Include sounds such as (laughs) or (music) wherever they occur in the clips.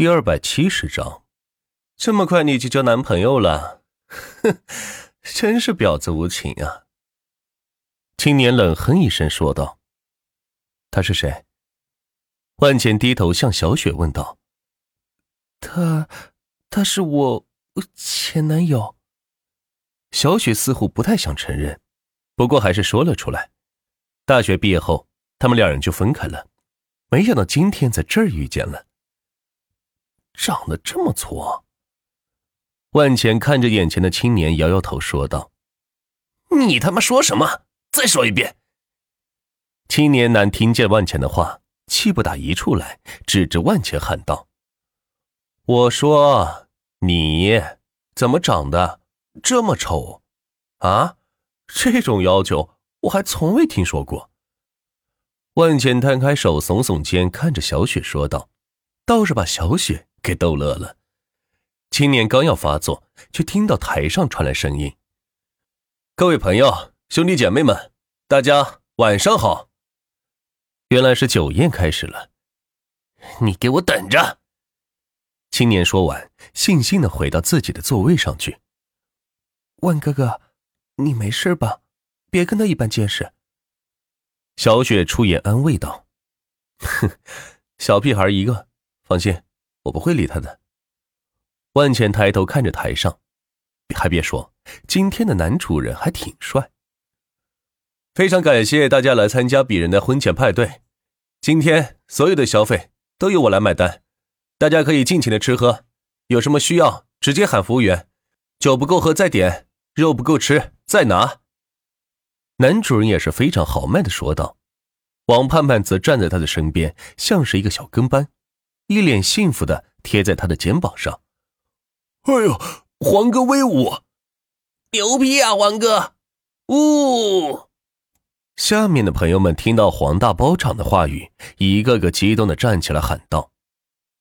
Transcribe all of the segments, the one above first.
第二百七十章，这么快你就交男朋友了？哼，(laughs) 真是婊子无情啊！青年冷哼一声说道：“他是谁？”万茜低头向小雪问道：“他，他是我前男友。”小雪似乎不太想承认，不过还是说了出来：“大学毕业后，他们两人就分开了，没想到今天在这儿遇见了。”长得这么挫，万钱看着眼前的青年，摇摇头说道：“你他妈说什么？再说一遍！”青年男听见万钱的话，气不打一处来，指着万钱喊道：“我说你怎么长得这么丑啊？这种要求我还从未听说过。”万钱摊开手，耸耸肩，看着小雪说道：“倒是把小雪。”给逗乐了。青年刚要发作，却听到台上传来声音：“各位朋友、兄弟姐妹们，大家晚上好。”原来是酒宴开始了。你给我等着！青年说完，悻悻的回到自己的座位上去。万哥哥，你没事吧？别跟他一般见识。小雪出言安慰道：“哼，(laughs) 小屁孩一个，放心。”我不会理他的。万茜抬头看着台上，还别说，今天的男主人还挺帅。非常感谢大家来参加鄙人的婚前派对，今天所有的消费都由我来买单，大家可以尽情的吃喝，有什么需要直接喊服务员，酒不够喝再点，肉不够吃再拿。男主人也是非常豪迈的说道，王盼盼则站在他的身边，像是一个小跟班。一脸幸福的贴在他的肩膀上。哎呦，黄哥威武，牛逼啊，黄哥！呜！下面的朋友们听到黄大包场的话语，一个个激动的站起来喊道。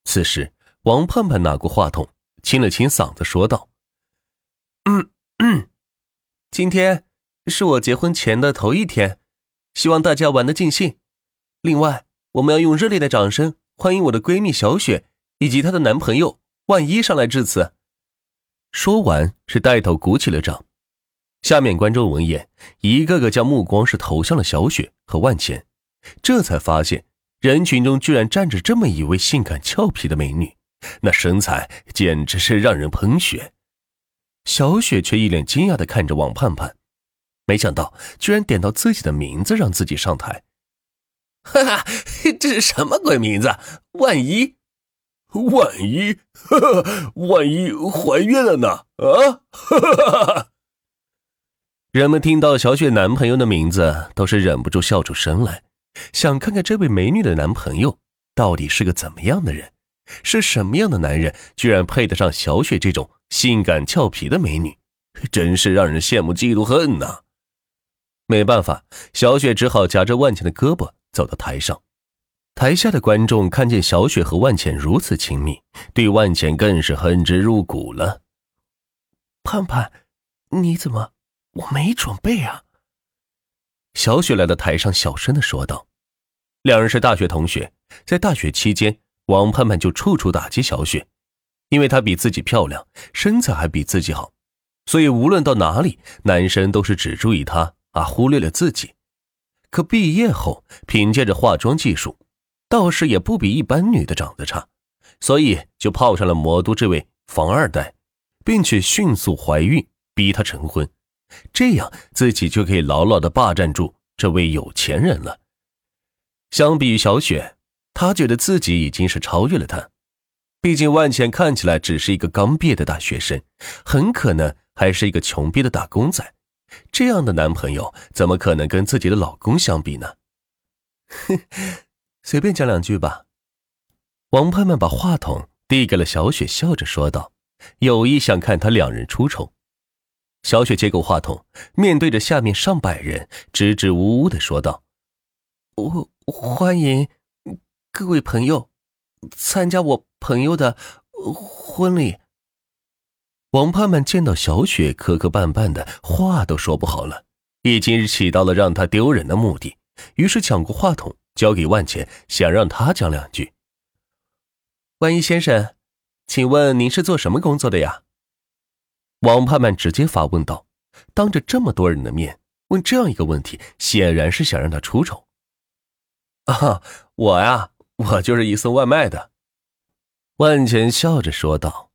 此时，王盼盼拿过话筒，清了清嗓子，说道：“嗯嗯，今天是我结婚前的头一天，希望大家玩的尽兴。另外，我们要用热烈的掌声。”欢迎我的闺蜜小雪以及她的男朋友万一上来致辞。说完，是带头鼓起了掌。下面观众闻言，一个个将目光是投向了小雪和万钱，这才发现人群中居然站着这么一位性感俏皮的美女，那身材简直是让人喷血。小雪却一脸惊讶的看着王盼盼，没想到居然点到自己的名字让自己上台。哈哈，这是什么鬼名字？万一，万一，哈哈，万一怀孕了呢？啊！哈哈哈哈！人们听到小雪男朋友的名字，都是忍不住笑出声来，想看看这位美女的男朋友到底是个怎么样的人，是什么样的男人，居然配得上小雪这种性感俏皮的美女，真是让人羡慕嫉妒恨呐！没办法，小雪只好夹着万茜的胳膊。走到台上，台下的观众看见小雪和万茜如此亲密，对万茜更是恨之入骨了。盼盼，你怎么？我没准备啊。小雪来到台上，小声的说道：“两人是大学同学，在大学期间，王盼盼就处处打击小雪，因为她比自己漂亮，身材还比自己好，所以无论到哪里，男生都是只注意她，而忽略了自己。”可毕业后，凭借着化妆技术，倒是也不比一般女的长得差，所以就泡上了魔都这位房二代，并且迅速怀孕，逼他成婚，这样自己就可以牢牢的霸占住这位有钱人了。相比于小雪，他觉得自己已经是超越了他，毕竟万茜看起来只是一个刚毕业的大学生，很可能还是一个穷逼的打工仔。这样的男朋友怎么可能跟自己的老公相比呢？哼，(laughs) 随便讲两句吧。王盼盼把话筒递给了小雪，笑着说道，有意想看他两人出丑。小雪接过话筒，面对着下面上百人，支支吾吾的说道：“我欢迎各位朋友参加我朋友的婚礼。”王盼盼见到小雪磕磕绊绊的，话都说不好了，已经起到了让她丢人的目的，于是抢过话筒交给万茜，想让他讲两句。万一先生，请问您是做什么工作的呀？王盼盼直接发问道，当着这么多人的面问这样一个问题，显然是想让他出丑。啊，我呀，我就是一送外卖的。万钱笑着说道：“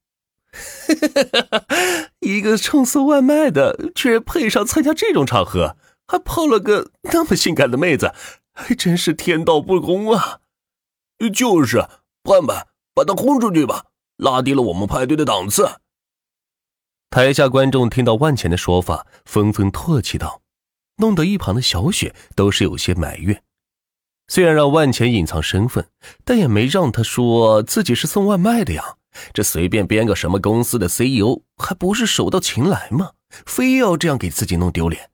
(laughs) 一个冲送外卖的，居然配上参加这种场合，还泡了个那么性感的妹子，还真是天道不公啊！”就是，盼盼，把他轰出去吧，拉低了我们派对的档次。台下观众听到万钱的说法，纷纷唾弃道，弄得一旁的小雪都是有些埋怨。虽然让万钱隐藏身份，但也没让他说自己是送外卖的呀。这随便编个什么公司的 CEO，还不是手到擒来吗？非要这样给自己弄丢脸。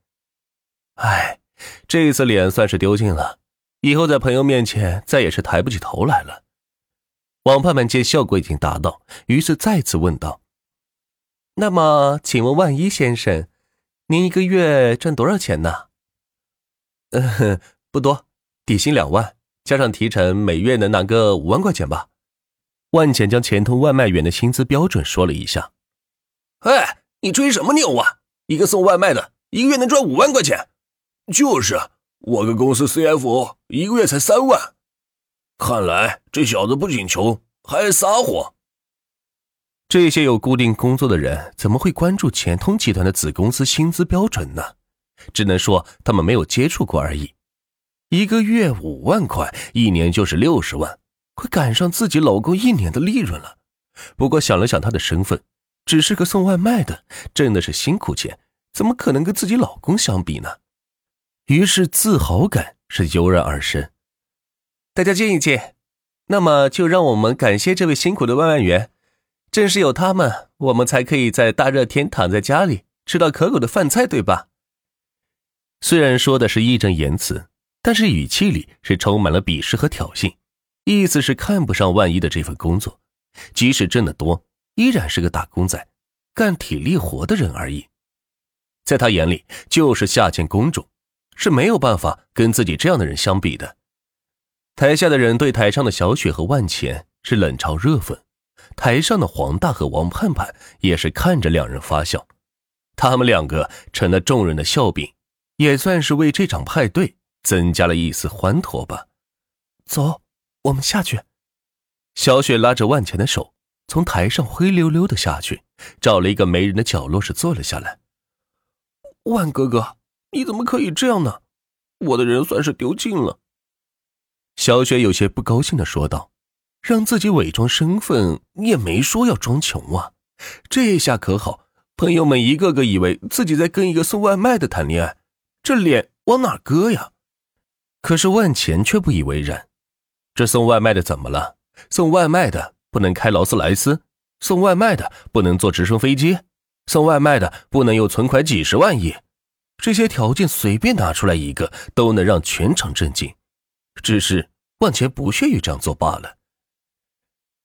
哎，这次脸算是丢尽了，以后在朋友面前再也是抬不起头来了。王盼盼见效果已经达到，于是再次问道：“那么，请问万一先生，您一个月赚多少钱呢？”“嗯，(laughs) 不多。”底薪两万，加上提成，每月能拿个五万块钱吧。万钱将钱通外卖员的薪资标准说了一下。哎，你吹什么牛啊？一个送外卖的，一个月能赚五万块钱？就是，我个公司 CFO 一个月才三万。看来这小子不仅穷，还撒谎。这些有固定工作的人怎么会关注钱通集团的子公司薪资标准呢？只能说他们没有接触过而已。一个月五万块，一年就是六十万，快赶上自己老公一年的利润了。不过想了想他的身份，只是个送外卖的，挣的是辛苦钱，怎么可能跟自己老公相比呢？于是自豪感是油然而生。大家见一见，那么就让我们感谢这位辛苦的外卖员，正是有他们，我们才可以在大热天躺在家里吃到可口的饭菜，对吧？虽然说的是义正言辞。但是语气里是充满了鄙视和挑衅，意思是看不上万一的这份工作，即使挣得多，依然是个打工仔，干体力活的人而已。在他眼里，就是下贱公主，是没有办法跟自己这样的人相比的。台下的人对台上的小雪和万钱是冷嘲热讽，台上的黄大和王盼盼也是看着两人发笑，他们两个成了众人的笑柄，也算是为这场派对。增加了一丝欢脱吧。走，我们下去。小雪拉着万钱的手，从台上灰溜溜的下去，找了一个没人的角落是坐了下来。万哥哥，你怎么可以这样呢？我的人算是丢尽了。小雪有些不高兴的说道：“让自己伪装身份，你也没说要装穷啊。这下可好，朋友们一个个以为自己在跟一个送外卖的谈恋爱，这脸往哪搁呀？”可是万钱却不以为然，这送外卖的怎么了？送外卖的不能开劳斯莱斯，送外卖的不能坐直升飞机，送外卖的不能有存款几十万亿，这些条件随便拿出来一个都能让全场震惊。只是万钱不屑于这样做罢了。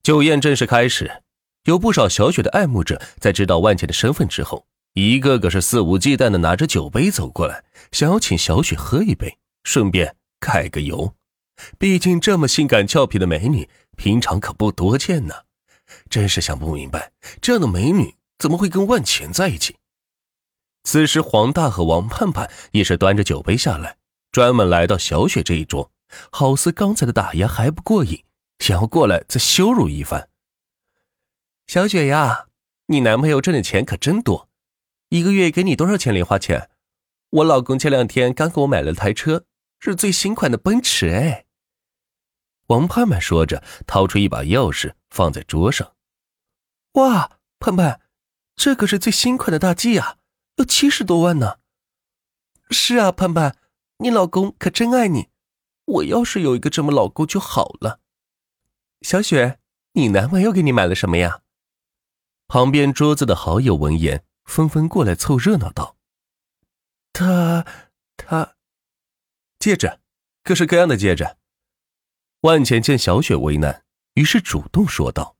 酒宴正式开始，有不少小雪的爱慕者在知道万钱的身份之后，一个个是肆无忌惮的拿着酒杯走过来，想要请小雪喝一杯，顺便。揩个油，毕竟这么性感俏皮的美女，平常可不多见呢。真是想不明白，这样的美女怎么会跟万钱在一起？此时，黄大和王盼盼也是端着酒杯下来，专门来到小雪这一桌，好似刚才的打压还不过瘾，想要过来再羞辱一番。小雪呀，你男朋友挣的钱可真多，一个月给你多少钱零花钱？我老公前两天刚给我买了台车。是最新款的奔驰哎！王盼盼说着，掏出一把钥匙放在桌上。哇，盼盼，这可是最新款的大 G 啊，要七十多万呢！是啊，盼盼，你老公可真爱你，我要是有一个这么老公就好了。小雪，你男朋友给你买了什么呀？旁边桌子的好友闻言，纷纷过来凑热闹道：“他，他。”戒指，各式各样的戒指。万钱见小雪为难，于是主动说道。